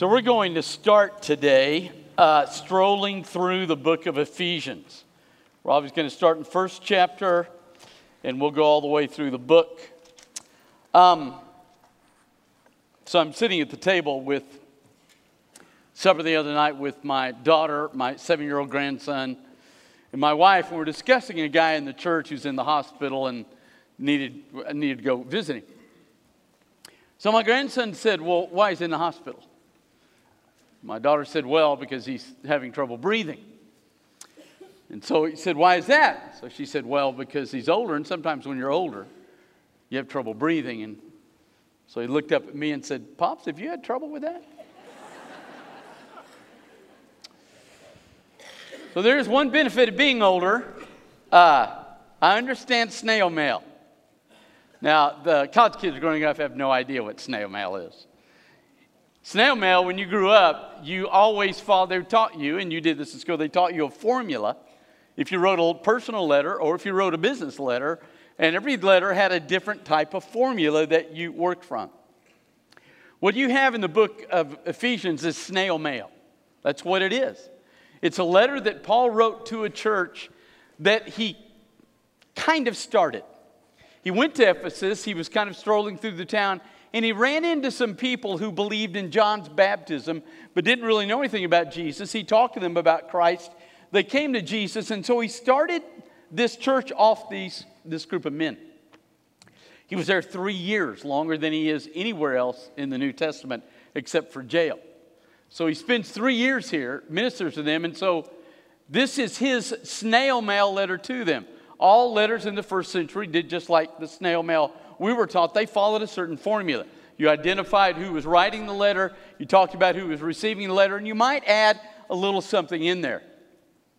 So, we're going to start today uh, strolling through the book of Ephesians. Robbie's going to start in first chapter, and we'll go all the way through the book. Um, so, I'm sitting at the table with supper the other night with my daughter, my seven year old grandson, and my wife, and we're discussing a guy in the church who's in the hospital and needed, needed to go visiting. So, my grandson said, Well, why is he in the hospital? My daughter said, Well, because he's having trouble breathing. And so he said, Why is that? So she said, Well, because he's older, and sometimes when you're older, you have trouble breathing. And so he looked up at me and said, Pops, have you had trouble with that? so there's one benefit of being older. Uh, I understand snail mail. Now, the college kids growing up have no idea what snail mail is. Snail mail, when you grew up, you always they taught you, and you did this in school, they taught you a formula. If you wrote a personal letter or if you wrote a business letter, and every letter had a different type of formula that you worked from. What you have in the book of Ephesians is snail mail. That's what it is. It's a letter that Paul wrote to a church that he kind of started. He went to Ephesus, he was kind of strolling through the town, and he ran into some people who believed in John's baptism but didn't really know anything about Jesus. He talked to them about Christ. They came to Jesus, and so he started this church off these, this group of men. He was there three years, longer than he is anywhere else in the New Testament except for jail. So he spends three years here, ministers to them, and so this is his snail mail letter to them. All letters in the first century did just like the snail mail we were taught they followed a certain formula. You identified who was writing the letter, you talked about who was receiving the letter, and you might add a little something in there.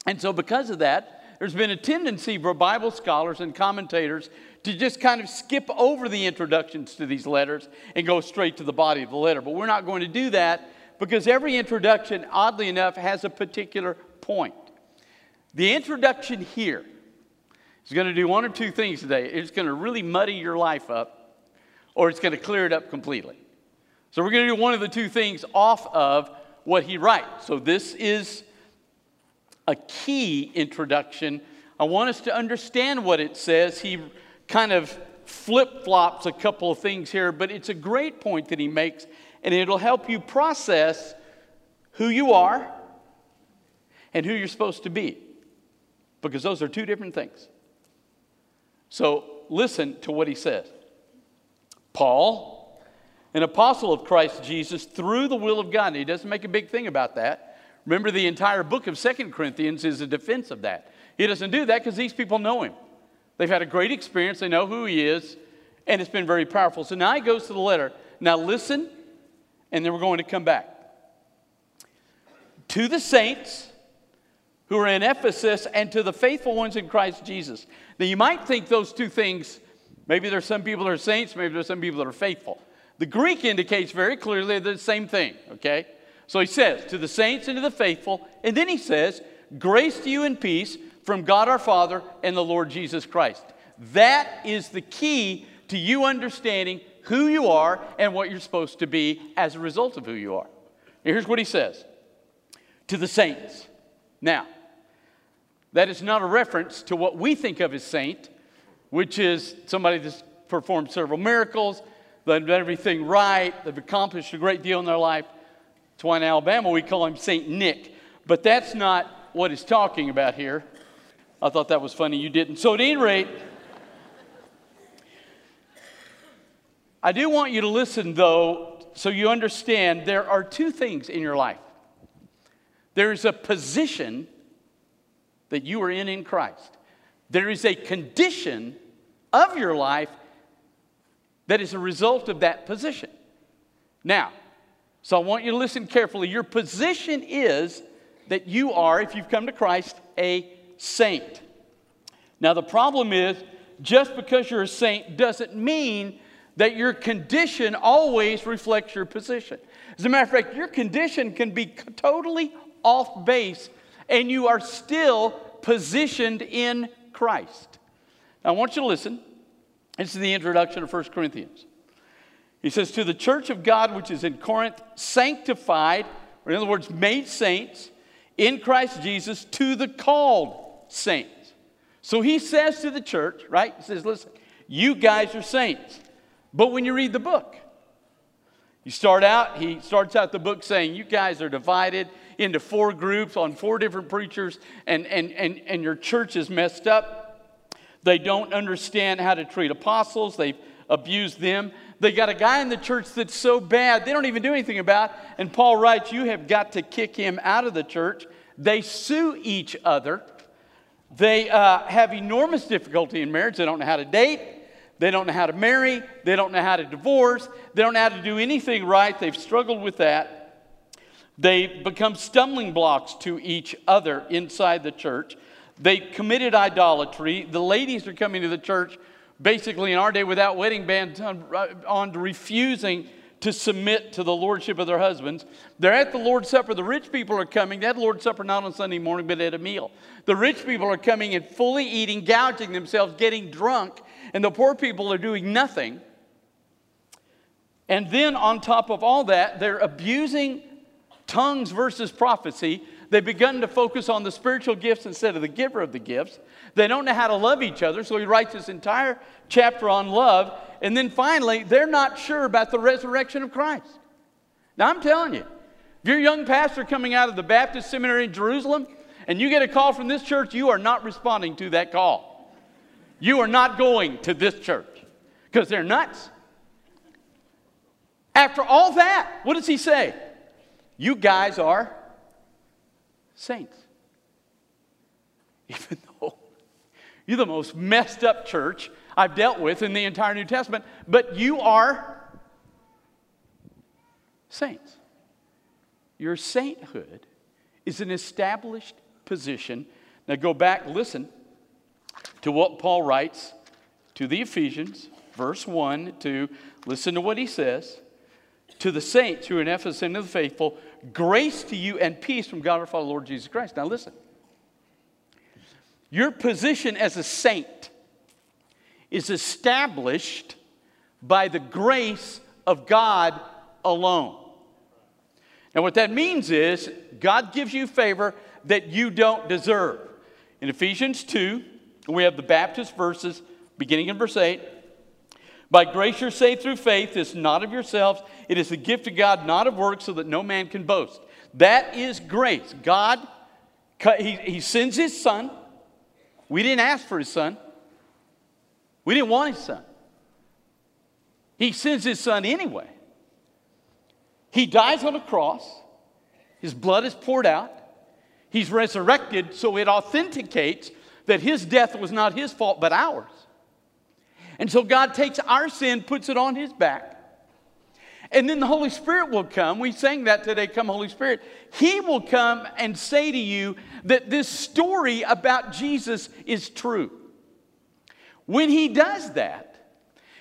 And so, because of that, there's been a tendency for Bible scholars and commentators to just kind of skip over the introductions to these letters and go straight to the body of the letter. But we're not going to do that because every introduction, oddly enough, has a particular point. The introduction here He's going to do one or two things today. It's going to really muddy your life up, or it's going to clear it up completely. So, we're going to do one of the two things off of what he writes. So, this is a key introduction. I want us to understand what it says. He kind of flip flops a couple of things here, but it's a great point that he makes, and it'll help you process who you are and who you're supposed to be, because those are two different things. So listen to what he says. Paul, an apostle of Christ Jesus through the will of God. And he doesn't make a big thing about that. Remember, the entire book of Second Corinthians is a defense of that. He doesn't do that because these people know him. They've had a great experience, they know who he is, and it's been very powerful. So now he goes to the letter. Now listen, and then we're going to come back. To the saints who are in Ephesus and to the faithful ones in Christ Jesus. Now, you might think those two things, maybe there's some people that are saints, maybe there's some people that are faithful. The Greek indicates very clearly the same thing, okay? So he says, to the saints and to the faithful, and then he says, grace to you and peace from God our Father and the Lord Jesus Christ. That is the key to you understanding who you are and what you're supposed to be as a result of who you are. Here's what he says to the saints. Now, that is not a reference to what we think of as saint, which is somebody that's performed several miracles, they've done everything right, they've accomplished a great deal in their life. That's in Alabama we call him Saint Nick. But that's not what he's talking about here. I thought that was funny, you didn't. So, at any rate, I do want you to listen, though, so you understand there are two things in your life there's a position that you are in in Christ. There is a condition of your life that is a result of that position. Now, so I want you to listen carefully. Your position is that you are, if you've come to Christ, a saint. Now, the problem is just because you're a saint doesn't mean that your condition always reflects your position. As a matter of fact, your condition can be totally off base and you are still positioned in Christ. Now, I want you to listen. This is the introduction of 1 Corinthians. He says, To the church of God which is in Corinth, sanctified, or in other words, made saints in Christ Jesus, to the called saints. So he says to the church, right? He says, Listen, you guys are saints. But when you read the book, you start out, he starts out the book saying, You guys are divided into four groups on four different preachers, and, and, and, and your church is messed up. They don't understand how to treat apostles, they've abused them. They got a guy in the church that's so bad, they don't even do anything about. And Paul writes, You have got to kick him out of the church. They sue each other. They uh, have enormous difficulty in marriage. They don't know how to date. They don't know how to marry. They don't know how to divorce. They don't know how to do anything right. They've struggled with that. They become stumbling blocks to each other inside the church. They committed idolatry. The ladies are coming to the church basically in our day without wedding bands on, uh, on refusing to submit to the lordship of their husbands. They're at the Lord's Supper. The rich people are coming. They had the Lord's Supper not on Sunday morning, but at a meal. The rich people are coming and fully eating, gouging themselves, getting drunk, and the poor people are doing nothing. And then, on top of all that, they're abusing tongues versus prophecy. They've begun to focus on the spiritual gifts instead of the giver of the gifts. They don't know how to love each other, so he writes this entire chapter on love. And then finally, they're not sure about the resurrection of Christ. Now, I'm telling you, if you're a young pastor coming out of the Baptist seminary in Jerusalem and you get a call from this church, you are not responding to that call. You are not going to this church because they're nuts. After all that, what does he say? You guys are saints. Even though you're the most messed up church I've dealt with in the entire New Testament, but you are saints. Your sainthood is an established position. Now go back, listen to what Paul writes to the Ephesians, verse 1 to listen to what he says. To the saints who are in Ephesus and the faithful, grace to you and peace from God our Father, Lord Jesus Christ. Now listen. Your position as a saint is established by the grace of God alone. Now, what that means is God gives you favor that you don't deserve. In Ephesians 2, we have the Baptist verses beginning in verse 8. By grace you're saved through faith. It's not of yourselves. It is the gift of God, not of works, so that no man can boast. That is grace. God, he, he sends his son. We didn't ask for his son. We didn't want his son. He sends his son anyway. He dies on a cross, his blood is poured out, he's resurrected, so it authenticates that his death was not his fault but ours. And so God takes our sin, puts it on his back. And then the Holy Spirit will come. We sang that today, Come Holy Spirit. He will come and say to you that this story about Jesus is true. When he does that,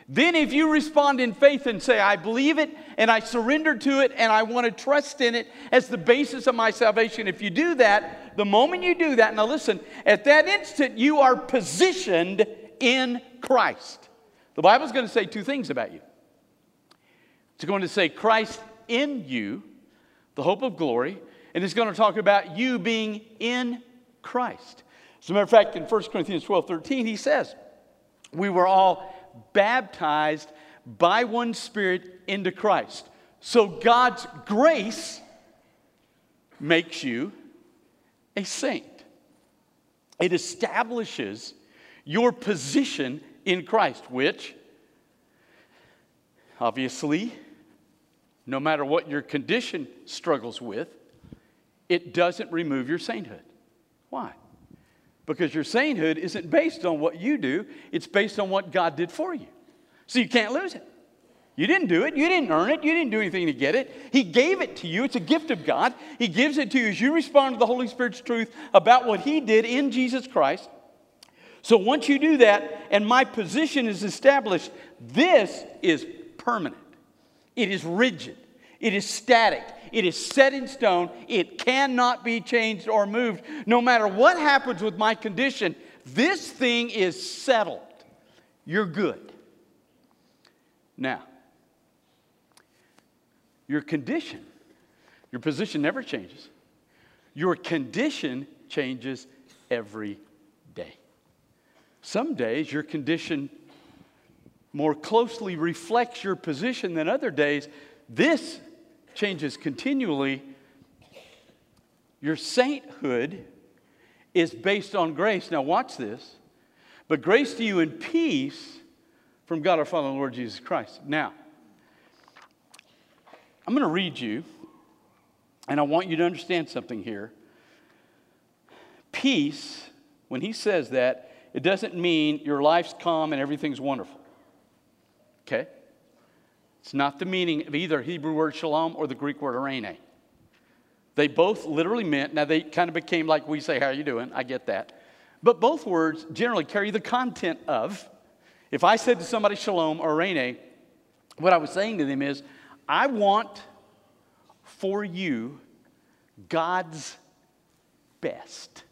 then if you respond in faith and say, I believe it and I surrender to it and I want to trust in it as the basis of my salvation, if you do that, the moment you do that, now listen, at that instant you are positioned in Christ. The Bible's going to say two things about you. It's going to say Christ in you, the hope of glory, and it's going to talk about you being in Christ. As a matter of fact, in 1 Corinthians 12 13, he says, we were all baptized by one Spirit into Christ. So God's grace makes you a saint. It establishes your position in Christ, which obviously, no matter what your condition struggles with, it doesn't remove your sainthood. Why? Because your sainthood isn't based on what you do, it's based on what God did for you. So you can't lose it. You didn't do it. You didn't earn it. You didn't do anything to get it. He gave it to you. It's a gift of God. He gives it to you as you respond to the Holy Spirit's truth about what He did in Jesus Christ. So once you do that, and my position is established, this is permanent, it is rigid, it is static, it is set in stone. It cannot be changed or moved. No matter what happens with my condition, this thing is settled. You're good. Now, Your condition, your position never changes. Your condition changes every day. Some days your condition more closely reflects your position than other days. This changes continually. Your sainthood is based on grace. Now, watch this. But grace to you and peace from God our Father and Lord Jesus Christ. Now, I'm going to read you, and I want you to understand something here. Peace, when he says that, it doesn't mean your life's calm and everything's wonderful. Okay? It's not the meaning of either Hebrew word shalom or the Greek word eirene. They both literally meant, now they kind of became like we say, how are you doing? I get that. But both words generally carry the content of, if I said to somebody shalom or eirene, what I was saying to them is, I want for you God's best.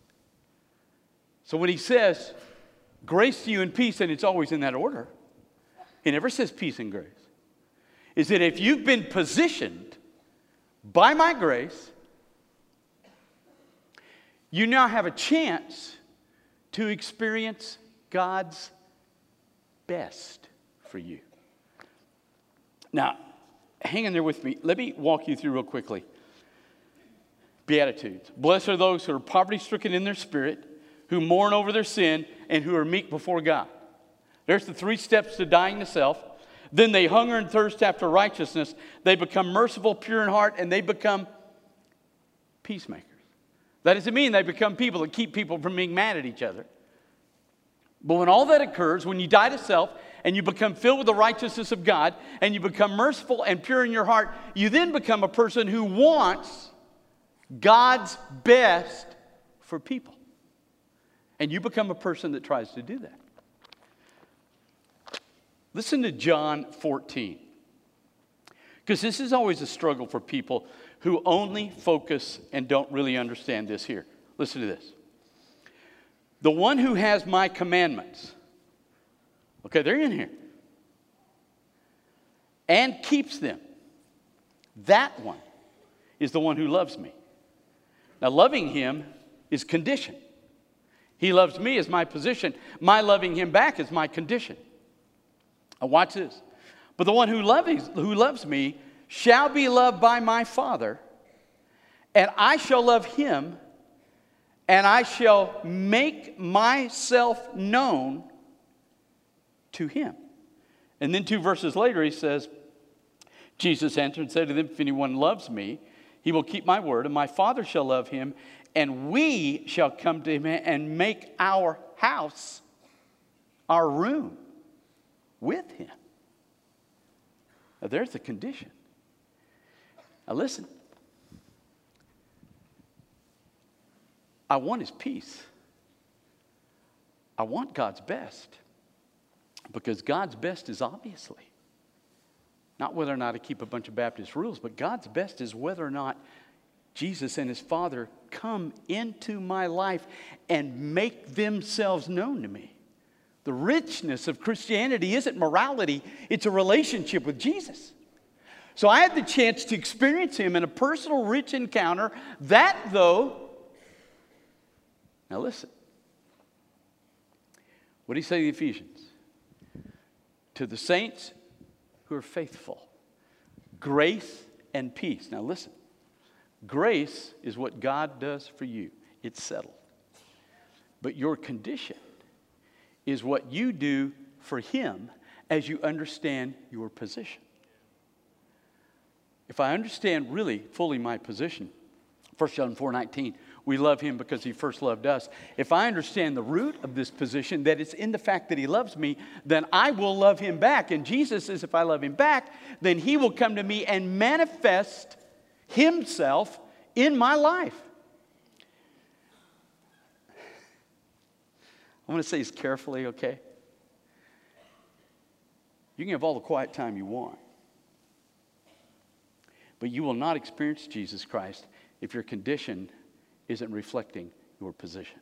So when he says, grace to you and peace, and it's always in that order, he never says peace and grace. Is that if you've been positioned by my grace, you now have a chance to experience God's best for you. Now, hang in there with me. Let me walk you through real quickly. Beatitudes. Blessed are those who are poverty stricken in their spirit, who mourn over their sin, and who are meek before God. There's the three steps to dying to self. Then they hunger and thirst after righteousness. They become merciful, pure in heart, and they become peacemakers. That doesn't mean they become people that keep people from being mad at each other. But when all that occurs, when you die to self and you become filled with the righteousness of God and you become merciful and pure in your heart, you then become a person who wants God's best for people. And you become a person that tries to do that. Listen to John 14. Because this is always a struggle for people who only focus and don't really understand this here. Listen to this. The one who has my commandments, okay, they're in here, and keeps them, that one is the one who loves me. Now, loving him is condition. He loves me is my position. My loving him back is my condition. Now, watch this. But the one who loves, who loves me shall be loved by my Father, and I shall love him, and I shall make myself known to him. And then two verses later, he says, Jesus answered and said to them, If anyone loves me, he will keep my word, and my Father shall love him, and we shall come to him and make our house our room with him. Now, there's the condition. Now, listen. I want his peace. I want God's best. Because God's best is obviously not whether or not I keep a bunch of Baptist rules, but God's best is whether or not Jesus and his Father come into my life and make themselves known to me. The richness of Christianity isn't morality, it's a relationship with Jesus. So I had the chance to experience him in a personal, rich encounter. That, though, now listen. What did he say to the Ephesians? To the saints who are faithful, grace and peace. Now listen. Grace is what God does for you, it's settled. But your condition is what you do for Him as you understand your position. If I understand really fully my position, 1 John 4 19, we love him because he first loved us. If I understand the root of this position, that it's in the fact that he loves me, then I will love him back. And Jesus says, if I love him back, then he will come to me and manifest himself in my life. I'm going to say this carefully, okay? You can have all the quiet time you want, but you will not experience Jesus Christ if your condition isn't reflecting your position.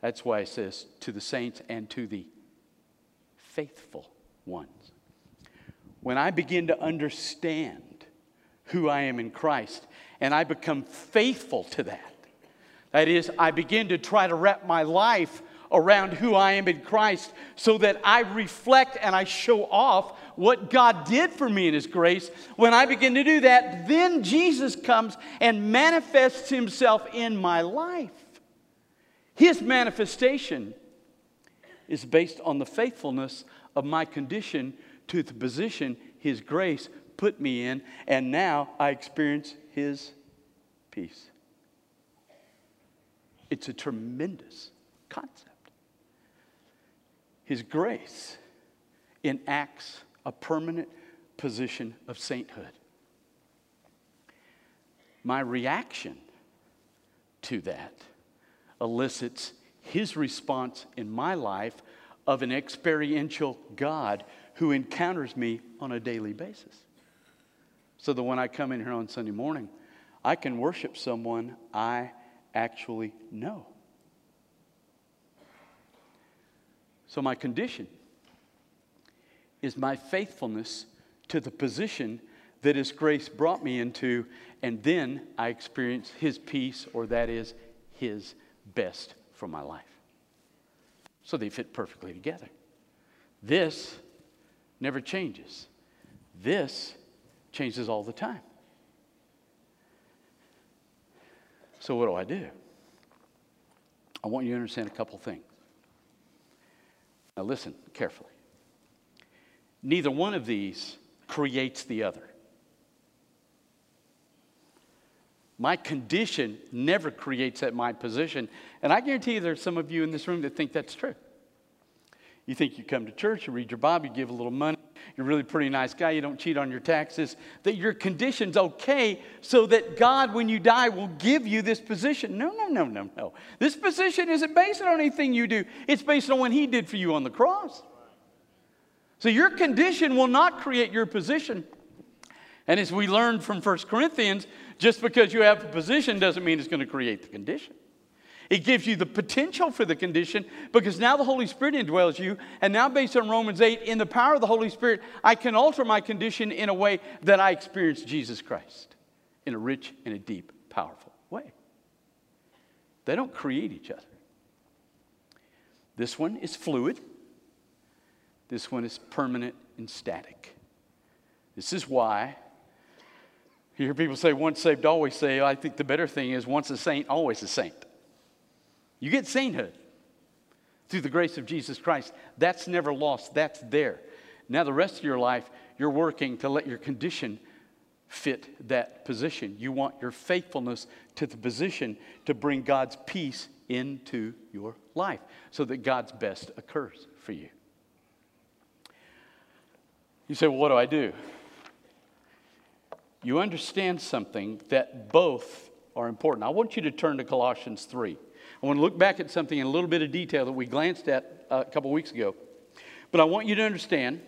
That's why it says to the saints and to the faithful ones. When I begin to understand who I am in Christ. And I become faithful to that. That is, I begin to try to wrap my life around who I am in Christ so that I reflect and I show off what God did for me in His grace. When I begin to do that, then Jesus comes and manifests Himself in my life. His manifestation is based on the faithfulness of my condition to the position His grace put me in, and now I experience His peace. It's a tremendous concept. His grace enacts a permanent position of sainthood. My reaction to that elicits his response in my life of an experiential God who encounters me on a daily basis. So that when I come in here on Sunday morning, I can worship someone I actually know. So, my condition is my faithfulness to the position that His grace brought me into, and then I experience His peace, or that is His best for my life. So they fit perfectly together. This never changes. This changes all the time. So, what do I do? I want you to understand a couple things. Now, listen carefully. Neither one of these creates the other. My condition never creates that my position. And I guarantee you there's some of you in this room that think that's true. You think you come to church, you read your Bible, you give a little money, you're really pretty nice guy, you don't cheat on your taxes, that your condition's okay so that God, when you die, will give you this position. No, no, no, no, no. This position isn't based on anything you do, it's based on what He did for you on the cross. So your condition will not create your position. And as we learned from 1 Corinthians, just because you have a position doesn't mean it's going to create the condition. It gives you the potential for the condition because now the Holy Spirit indwells you. And now, based on Romans 8, in the power of the Holy Spirit, I can alter my condition in a way that I experience Jesus Christ in a rich and a deep, powerful way. They don't create each other. This one is fluid, this one is permanent and static. This is why you hear people say, once saved, always saved. I think the better thing is, once a saint, always a saint. You get sainthood through the grace of Jesus Christ. That's never lost, that's there. Now, the rest of your life, you're working to let your condition fit that position. You want your faithfulness to the position to bring God's peace into your life so that God's best occurs for you. You say, Well, what do I do? You understand something that both are important. I want you to turn to Colossians 3. I want to look back at something in a little bit of detail that we glanced at uh, a couple weeks ago. But I want you to understand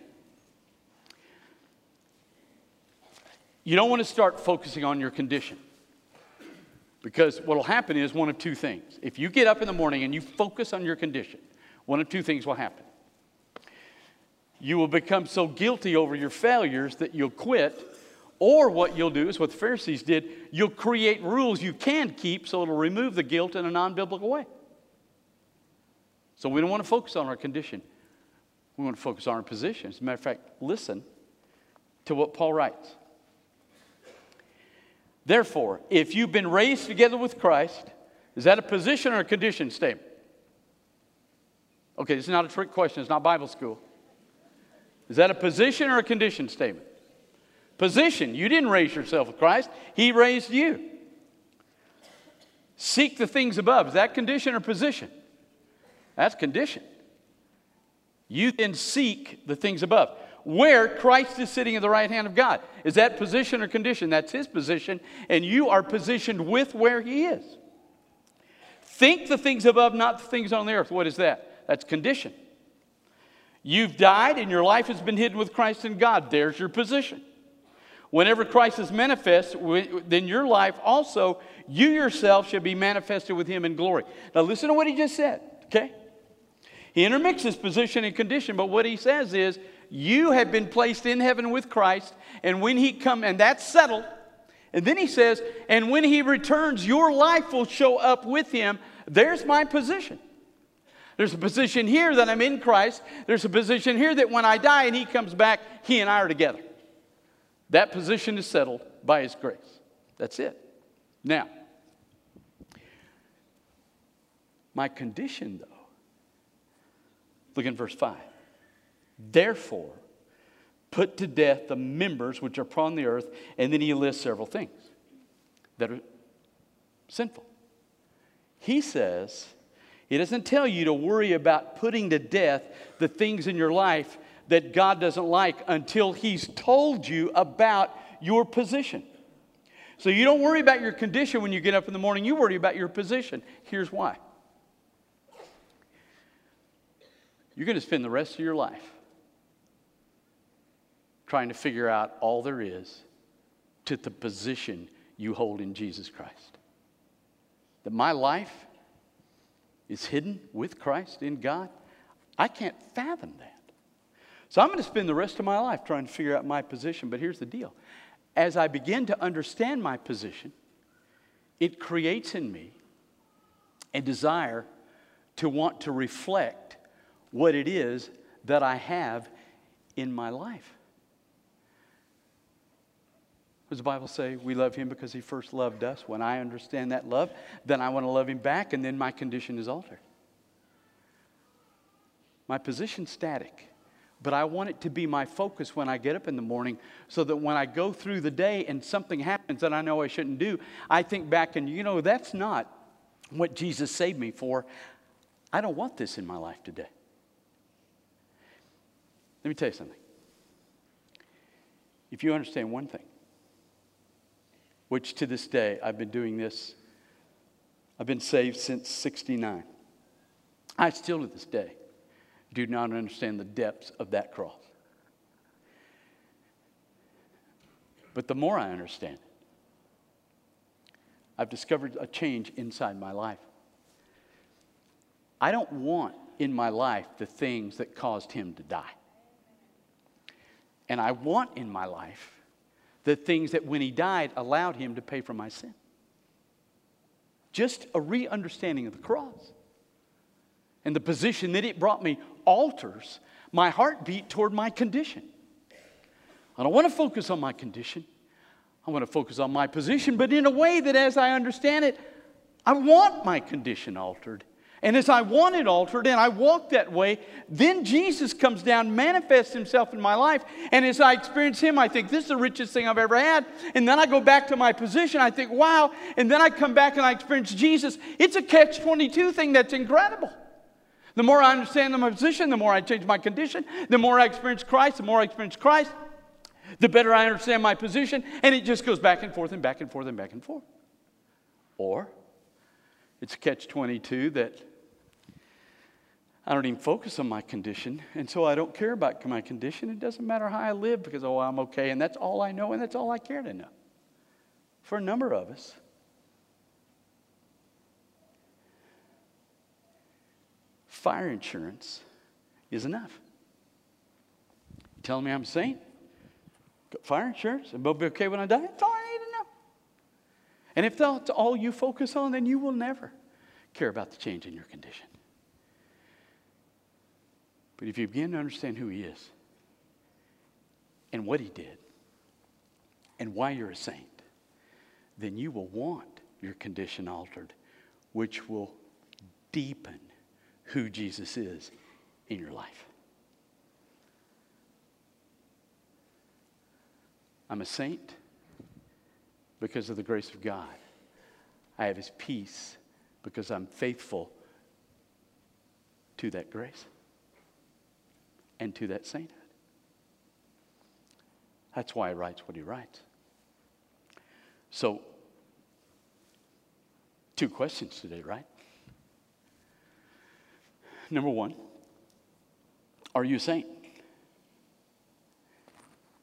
you don't want to start focusing on your condition. Because what will happen is one of two things. If you get up in the morning and you focus on your condition, one of two things will happen. You will become so guilty over your failures that you'll quit or what you'll do is what the Pharisees did you'll create rules you can keep so it'll remove the guilt in a non biblical way. So we don't want to focus on our condition. We want to focus on our position. As a matter of fact, listen to what Paul writes. Therefore, if you've been raised together with Christ, is that a position or a condition statement? Okay, this is not a trick question, it's not Bible school. Is that a position or a condition statement? Position. You didn't raise yourself with Christ, He raised you. Seek the things above. Is that condition or position? That's condition. You then seek the things above. Where Christ is sitting at the right hand of God. Is that position or condition? That's his position, and you are positioned with where he is. Think the things above, not the things on the earth. What is that? That's condition. You've died and your life has been hidden with Christ in God. There's your position. Whenever Christ is manifest, then your life also, you yourself should be manifested with him in glory. Now, listen to what he just said, okay? He intermixes position and condition, but what he says is, you have been placed in heaven with Christ, and when he come, and that's settled, And then he says, and when he returns, your life will show up with him. There's my position. There's a position here that I'm in Christ. There's a position here that when I die and he comes back, he and I are together. That position is settled by his grace. That's it. Now, my condition, though, look in verse 5. Therefore, put to death the members which are upon the earth, and then he lists several things that are sinful. He says, he doesn't tell you to worry about putting to death the things in your life that God doesn't like until he's told you about your position. So you don't worry about your condition when you get up in the morning, you worry about your position. Here's why. You're going to spend the rest of your life trying to figure out all there is to the position you hold in Jesus Christ. That my life is hidden with Christ in God, I can't fathom that. So I'm going to spend the rest of my life trying to figure out my position. But here's the deal as I begin to understand my position, it creates in me a desire to want to reflect what it is that I have in my life. Does the Bible say we love him because he first loved us? When I understand that love, then I want to love him back, and then my condition is altered. My position's static, but I want it to be my focus when I get up in the morning so that when I go through the day and something happens that I know I shouldn't do, I think back and, you know, that's not what Jesus saved me for. I don't want this in my life today. Let me tell you something. If you understand one thing, which to this day, I've been doing this. I've been saved since 69. I still to this day do not understand the depths of that cross. But the more I understand it, I've discovered a change inside my life. I don't want in my life the things that caused him to die. And I want in my life the things that when he died allowed him to pay for my sin. Just a re understanding of the cross. And the position that it brought me alters my heartbeat toward my condition. I don't want to focus on my condition. I want to focus on my position, but in a way that, as I understand it, I want my condition altered and as I want it altered and I walk that way, then Jesus comes down, manifests himself in my life. And as I experience him, I think this is the richest thing I've ever had. And then I go back to my position, I think, wow. And then I come back and I experience Jesus. It's a catch 22 thing that's incredible. The more I understand my position, the more I change my condition. The more I experience Christ, the more I experience Christ, the better I understand my position. And it just goes back and forth and back and forth and back and forth. Or it's catch 22 that I don't even focus on my condition, and so I don't care about my condition. It doesn't matter how I live because, oh, I'm okay, and that's all I know, and that's all I care to know. For a number of us, fire insurance is enough. You telling me I'm a saint? Got fire insurance, and will be okay when I die? That's all I need to know. And if that's all you focus on, then you will never care about the change in your condition. But if you begin to understand who He is and what He did and why you're a saint, then you will want your condition altered, which will deepen who Jesus is in your life. I'm a saint because of the grace of God. I have His peace because I'm faithful to that grace and to that sainthood. That's why he writes what he writes. So, two questions today, right? Number one, are you a saint?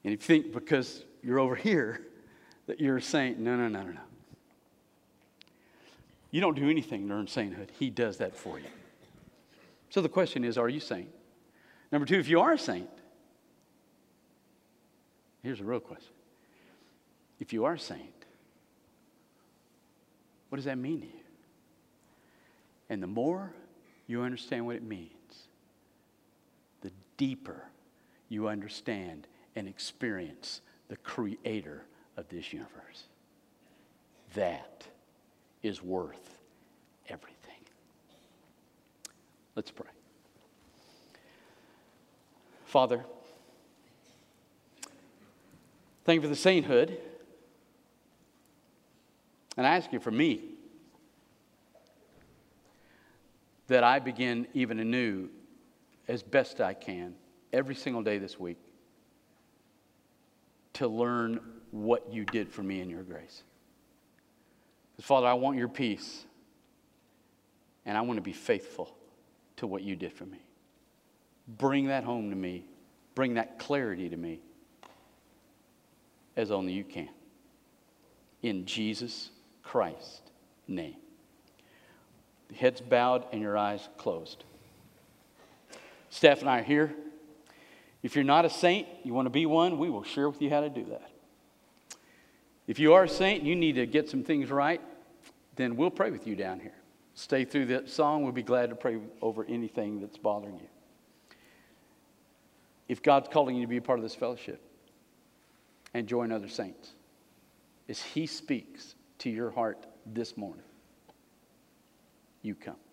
And if you think because you're over here that you're a saint, no, no, no, no, no. You don't do anything to earn sainthood. He does that for you. So the question is, are you saint? Number two, if you are a saint, here's a real question. If you are a saint, What does that mean to you? And the more you understand what it means, the deeper you understand and experience the creator of this universe. That is worth everything. Let's pray. Father, thank you for the sainthood. And I ask you for me that I begin even anew as best I can every single day this week to learn what you did for me in your grace. Because, Father, I want your peace, and I want to be faithful to what you did for me. Bring that home to me, bring that clarity to me as only you can. In Jesus Christ's name. Heads bowed and your eyes closed. Steph and I are here. If you're not a saint, you want to be one, we will share with you how to do that. If you are a saint you need to get some things right, then we'll pray with you down here. Stay through that song. We'll be glad to pray over anything that's bothering you. If God's calling you to be a part of this fellowship and join other saints, as He speaks to your heart this morning, you come.